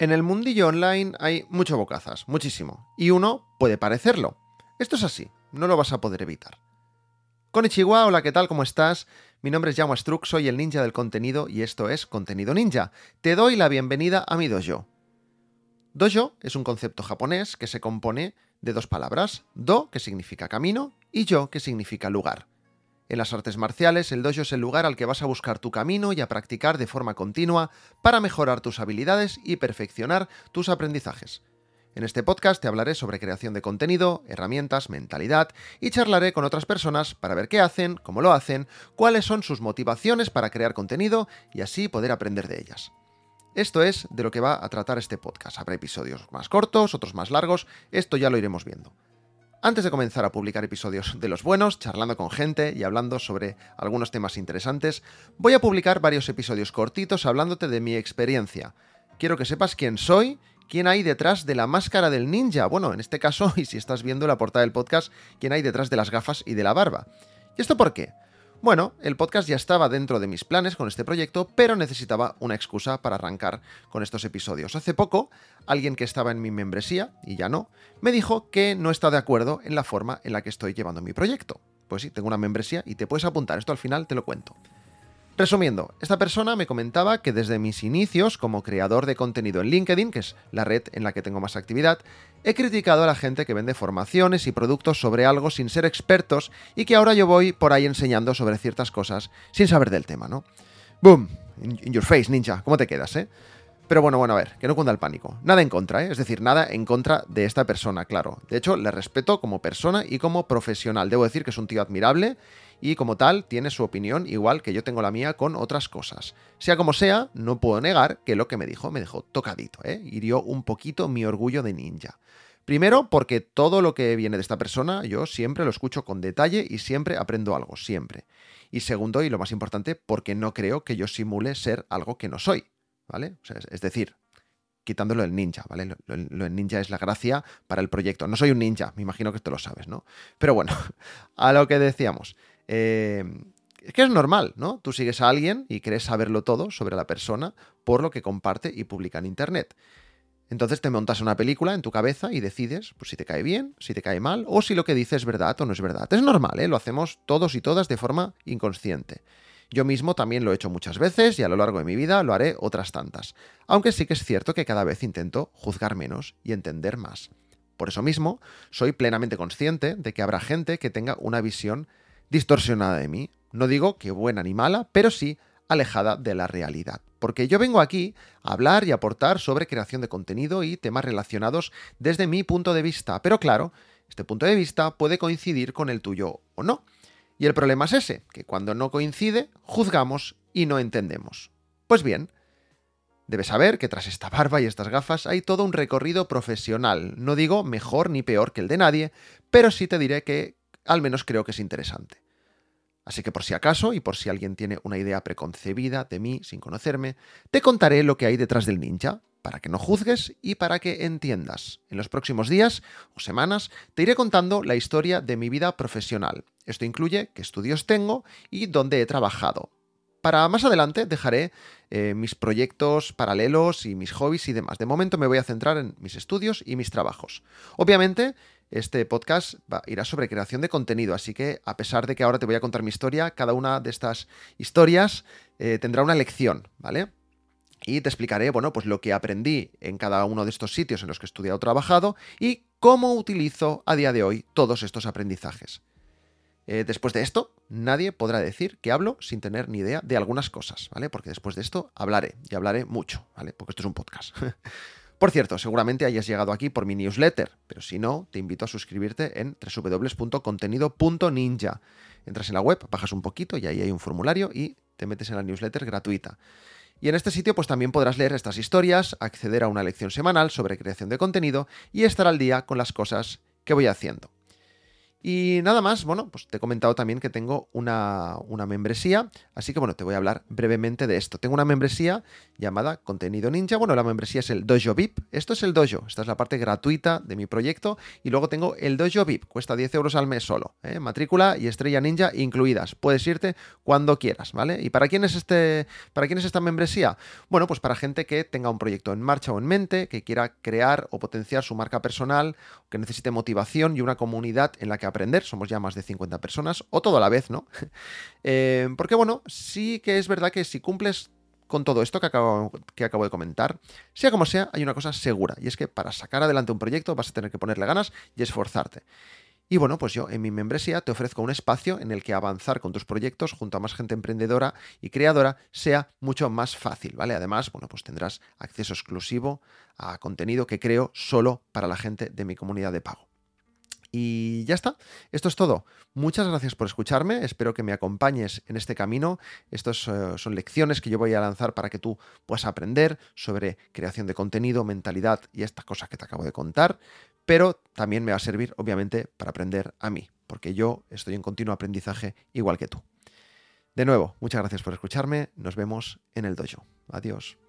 En el mundillo online hay mucho bocazas, muchísimo, y uno puede parecerlo. Esto es así, no lo vas a poder evitar. Konnichiwa, hola, ¿qué tal? ¿Cómo estás? Mi nombre es Yama Struck, soy el ninja del contenido y esto es Contenido Ninja. Te doy la bienvenida a mi dojo. Dojo es un concepto japonés que se compone de dos palabras, do, que significa camino, y yo, que significa lugar. En las artes marciales, el dojo es el lugar al que vas a buscar tu camino y a practicar de forma continua para mejorar tus habilidades y perfeccionar tus aprendizajes. En este podcast te hablaré sobre creación de contenido, herramientas, mentalidad y charlaré con otras personas para ver qué hacen, cómo lo hacen, cuáles son sus motivaciones para crear contenido y así poder aprender de ellas. Esto es de lo que va a tratar este podcast. Habrá episodios más cortos, otros más largos, esto ya lo iremos viendo. Antes de comenzar a publicar episodios de los buenos, charlando con gente y hablando sobre algunos temas interesantes, voy a publicar varios episodios cortitos hablándote de mi experiencia. Quiero que sepas quién soy, quién hay detrás de la máscara del ninja. Bueno, en este caso, y si estás viendo la portada del podcast, quién hay detrás de las gafas y de la barba. ¿Y esto por qué? Bueno, el podcast ya estaba dentro de mis planes con este proyecto, pero necesitaba una excusa para arrancar con estos episodios. Hace poco, alguien que estaba en mi membresía, y ya no, me dijo que no está de acuerdo en la forma en la que estoy llevando mi proyecto. Pues sí, tengo una membresía y te puedes apuntar, esto al final te lo cuento. Resumiendo, esta persona me comentaba que desde mis inicios como creador de contenido en LinkedIn, que es la red en la que tengo más actividad, he criticado a la gente que vende formaciones y productos sobre algo sin ser expertos y que ahora yo voy por ahí enseñando sobre ciertas cosas sin saber del tema, ¿no? ¡Boom! In your face, ninja. ¿Cómo te quedas, eh? Pero bueno, bueno, a ver, que no cunda el pánico. Nada en contra, ¿eh? Es decir, nada en contra de esta persona, claro. De hecho, le respeto como persona y como profesional. Debo decir que es un tío admirable y como tal tiene su opinión igual que yo tengo la mía con otras cosas. Sea como sea, no puedo negar que lo que me dijo me dejó tocadito, ¿eh? hirió un poquito mi orgullo de ninja. Primero, porque todo lo que viene de esta persona yo siempre lo escucho con detalle y siempre aprendo algo, siempre. Y segundo, y lo más importante, porque no creo que yo simule ser algo que no soy, ¿vale? es decir, quitándolo del ninja, ¿vale? Lo, del ninja es la gracia para el proyecto. No soy un ninja, me imagino que esto lo sabes, ¿no? Pero bueno, a lo que decíamos. Eh, es que es normal, ¿no? Tú sigues a alguien y quieres saberlo todo sobre la persona por lo que comparte y publica en Internet. Entonces te montas una película en tu cabeza y decides pues, si te cae bien, si te cae mal, o si lo que dice es verdad o no es verdad. Es normal, ¿eh? Lo hacemos todos y todas de forma inconsciente. Yo mismo también lo he hecho muchas veces y a lo largo de mi vida lo haré otras tantas. Aunque sí que es cierto que cada vez intento juzgar menos y entender más. Por eso mismo, soy plenamente consciente de que habrá gente que tenga una visión distorsionada de mí. No digo que buena ni mala, pero sí alejada de la realidad. Porque yo vengo aquí a hablar y aportar sobre creación de contenido y temas relacionados desde mi punto de vista. Pero claro, este punto de vista puede coincidir con el tuyo o no. Y el problema es ese, que cuando no coincide, juzgamos y no entendemos. Pues bien, debes saber que tras esta barba y estas gafas hay todo un recorrido profesional. No digo mejor ni peor que el de nadie, pero sí te diré que al menos creo que es interesante. Así que por si acaso, y por si alguien tiene una idea preconcebida de mí sin conocerme, te contaré lo que hay detrás del ninja, para que no juzgues y para que entiendas. En los próximos días o semanas te iré contando la historia de mi vida profesional. Esto incluye qué estudios tengo y dónde he trabajado. Para más adelante dejaré eh, mis proyectos paralelos y mis hobbies y demás. De momento me voy a centrar en mis estudios y mis trabajos. Obviamente, este podcast irá sobre creación de contenido, así que a pesar de que ahora te voy a contar mi historia, cada una de estas historias eh, tendrá una lección, ¿vale? Y te explicaré, bueno, pues lo que aprendí en cada uno de estos sitios en los que he estudiado o trabajado y cómo utilizo a día de hoy todos estos aprendizajes. Eh, después de esto, nadie podrá decir que hablo sin tener ni idea de algunas cosas, ¿vale? Porque después de esto hablaré, y hablaré mucho, ¿vale? Porque esto es un podcast. Por cierto, seguramente hayas llegado aquí por mi newsletter, pero si no, te invito a suscribirte en www.contenido.ninja. Entras en la web, bajas un poquito y ahí hay un formulario y te metes en la newsletter gratuita. Y en este sitio pues también podrás leer estas historias, acceder a una lección semanal sobre creación de contenido y estar al día con las cosas que voy haciendo. Y nada más, bueno, pues te he comentado también que tengo una, una, membresía, así que bueno, te voy a hablar brevemente de esto. Tengo una membresía llamada Contenido Ninja, bueno, la membresía es el Dojo VIP, esto es el Dojo, esta es la parte gratuita de mi proyecto, y luego tengo el Dojo VIP, cuesta 10 euros al mes solo, ¿eh? matrícula y estrella ninja incluidas, puedes irte cuando quieras, ¿vale? ¿Y para quién es este, para quién es esta membresía? Bueno, pues para gente que tenga un proyecto en marcha o en mente, que quiera crear o potenciar su marca personal, que necesite motivación y una comunidad en la que aprender, somos ya más de 50 personas, o todo a la vez, ¿no? Eh, porque bueno, sí que es verdad que si cumples con todo esto que acabo, que acabo de comentar, sea como sea, hay una cosa segura, y es que para sacar adelante un proyecto vas a tener que ponerle ganas y esforzarte. Y bueno, pues yo en mi membresía te ofrezco un espacio en el que avanzar con tus proyectos junto a más gente emprendedora y creadora sea mucho más fácil, ¿vale? Además, bueno, pues tendrás acceso exclusivo a contenido que creo solo para la gente de mi comunidad de pago. Y ya está, esto es todo. Muchas gracias por escucharme, espero que me acompañes en este camino. Estas eh, son lecciones que yo voy a lanzar para que tú puedas aprender sobre creación de contenido, mentalidad y estas cosas que te acabo de contar, pero también me va a servir obviamente para aprender a mí, porque yo estoy en continuo aprendizaje igual que tú. De nuevo, muchas gracias por escucharme, nos vemos en el dojo. Adiós.